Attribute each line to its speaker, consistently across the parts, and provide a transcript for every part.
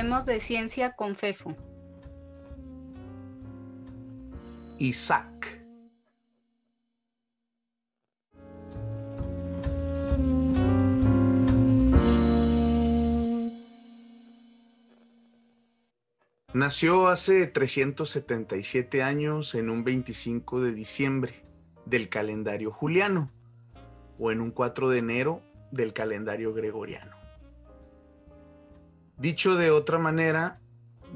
Speaker 1: Hablemos de ciencia con Fefo.
Speaker 2: Isaac. Nació hace 377 años en un 25 de diciembre del calendario juliano o en un 4 de enero del calendario gregoriano. Dicho de otra manera,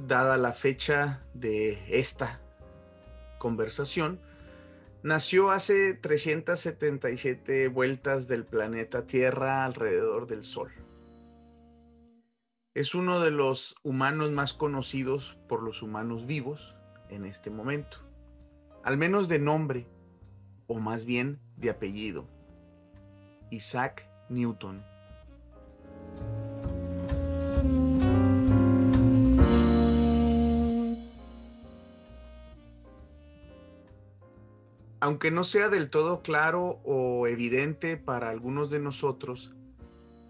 Speaker 2: dada la fecha de esta conversación, nació hace 377 vueltas del planeta Tierra alrededor del Sol. Es uno de los humanos más conocidos por los humanos vivos en este momento, al menos de nombre, o más bien de apellido, Isaac Newton. Aunque no sea del todo claro o evidente para algunos de nosotros,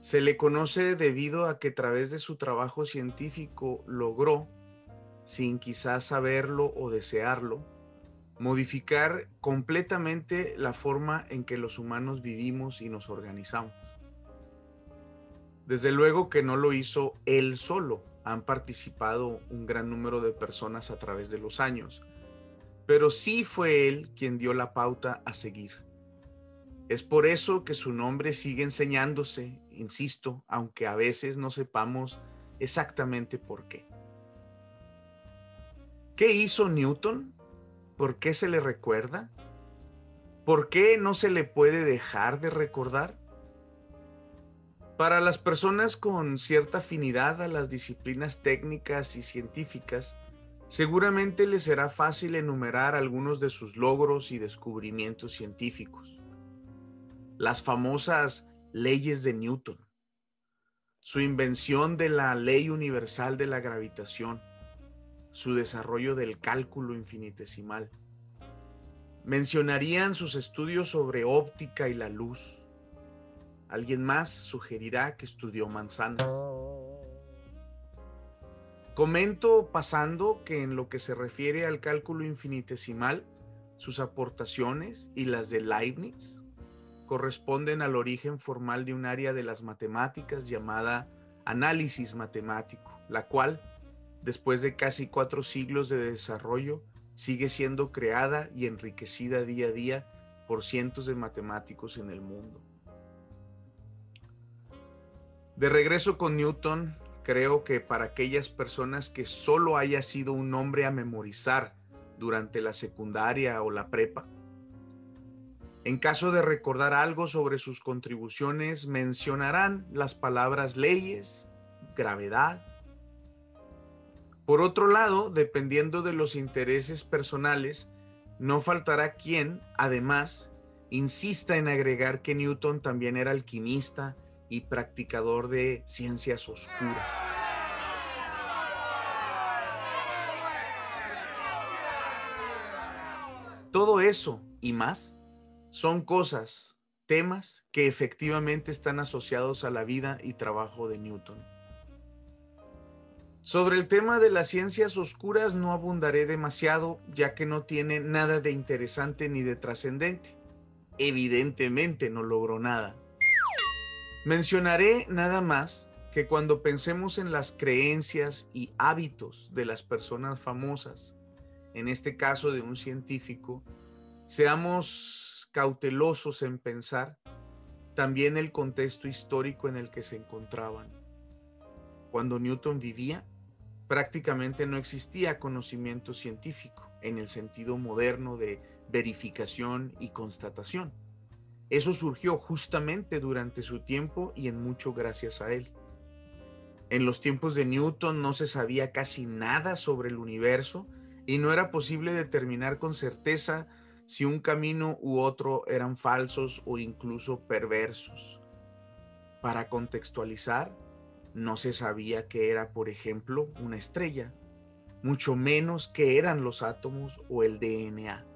Speaker 2: se le conoce debido a que a través de su trabajo científico logró, sin quizás saberlo o desearlo, modificar completamente la forma en que los humanos vivimos y nos organizamos. Desde luego que no lo hizo él solo, han participado un gran número de personas a través de los años, pero sí fue él quien dio la pauta a seguir. Es por eso que su nombre sigue enseñándose, insisto, aunque a veces no sepamos exactamente por qué. ¿Qué hizo Newton? ¿Por qué se le recuerda? ¿Por qué no se le puede dejar de recordar? Para las personas con cierta afinidad a las disciplinas técnicas y científicas, seguramente les será fácil enumerar algunos de sus logros y descubrimientos científicos las famosas leyes de Newton, su invención de la ley universal de la gravitación, su desarrollo del cálculo infinitesimal. Mencionarían sus estudios sobre óptica y la luz. Alguien más sugerirá que estudió manzanas. Comento pasando que en lo que se refiere al cálculo infinitesimal, sus aportaciones y las de Leibniz corresponden al origen formal de un área de las matemáticas llamada análisis matemático, la cual, después de casi cuatro siglos de desarrollo, sigue siendo creada y enriquecida día a día por cientos de matemáticos en el mundo. De regreso con Newton, creo que para aquellas personas que solo haya sido un nombre a memorizar durante la secundaria o la prepa, en caso de recordar algo sobre sus contribuciones, mencionarán las palabras leyes, gravedad. Por otro lado, dependiendo de los intereses personales, no faltará quien, además, insista en agregar que Newton también era alquimista y practicador de ciencias oscuras. Todo eso y más son cosas, temas que efectivamente están asociados a la vida y trabajo de Newton. Sobre el tema de las ciencias oscuras no abundaré demasiado, ya que no tiene nada de interesante ni de trascendente. Evidentemente no logró nada. Mencionaré nada más que cuando pensemos en las creencias y hábitos de las personas famosas, en este caso de un científico, seamos cautelosos en pensar también el contexto histórico en el que se encontraban. Cuando Newton vivía, prácticamente no existía conocimiento científico en el sentido moderno de verificación y constatación. Eso surgió justamente durante su tiempo y en mucho gracias a él. En los tiempos de Newton no se sabía casi nada sobre el universo y no era posible determinar con certeza si un camino u otro eran falsos o incluso perversos. Para contextualizar, no se sabía que era, por ejemplo, una estrella, mucho menos que eran los átomos o el DNA.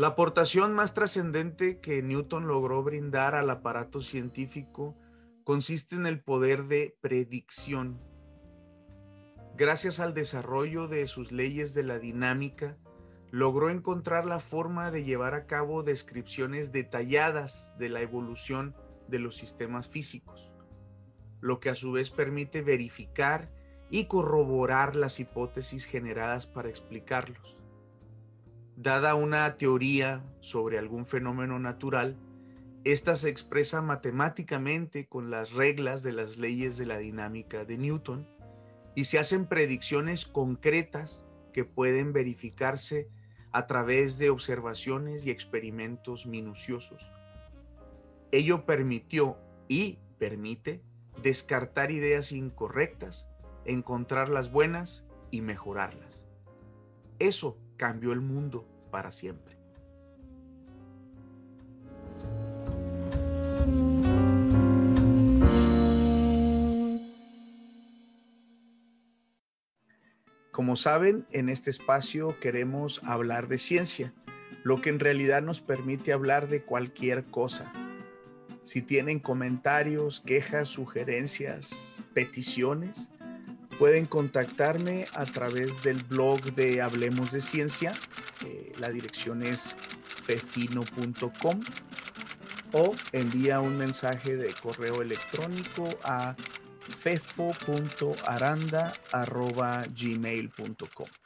Speaker 2: La aportación más trascendente que Newton logró brindar al aparato científico consiste en el poder de predicción. Gracias al desarrollo de sus leyes de la dinámica, logró encontrar la forma de llevar a cabo descripciones detalladas de la evolución de los sistemas físicos, lo que a su vez permite verificar y corroborar las hipótesis generadas para explicarlos. Dada una teoría sobre algún fenómeno natural, esta se expresa matemáticamente con las reglas de las leyes de la dinámica de Newton y se hacen predicciones concretas que pueden verificarse a través de observaciones y experimentos minuciosos. Ello permitió y permite descartar ideas incorrectas, encontrar las buenas y mejorarlas. Eso cambió el mundo para siempre. Como saben, en este espacio queremos hablar de ciencia, lo que en realidad nos permite hablar de cualquier cosa. Si tienen comentarios, quejas, sugerencias, peticiones, pueden contactarme a través del blog de Hablemos de Ciencia. Eh, la dirección es fefino.com o envía un mensaje de correo electrónico a fefo.aranda.gmail.com.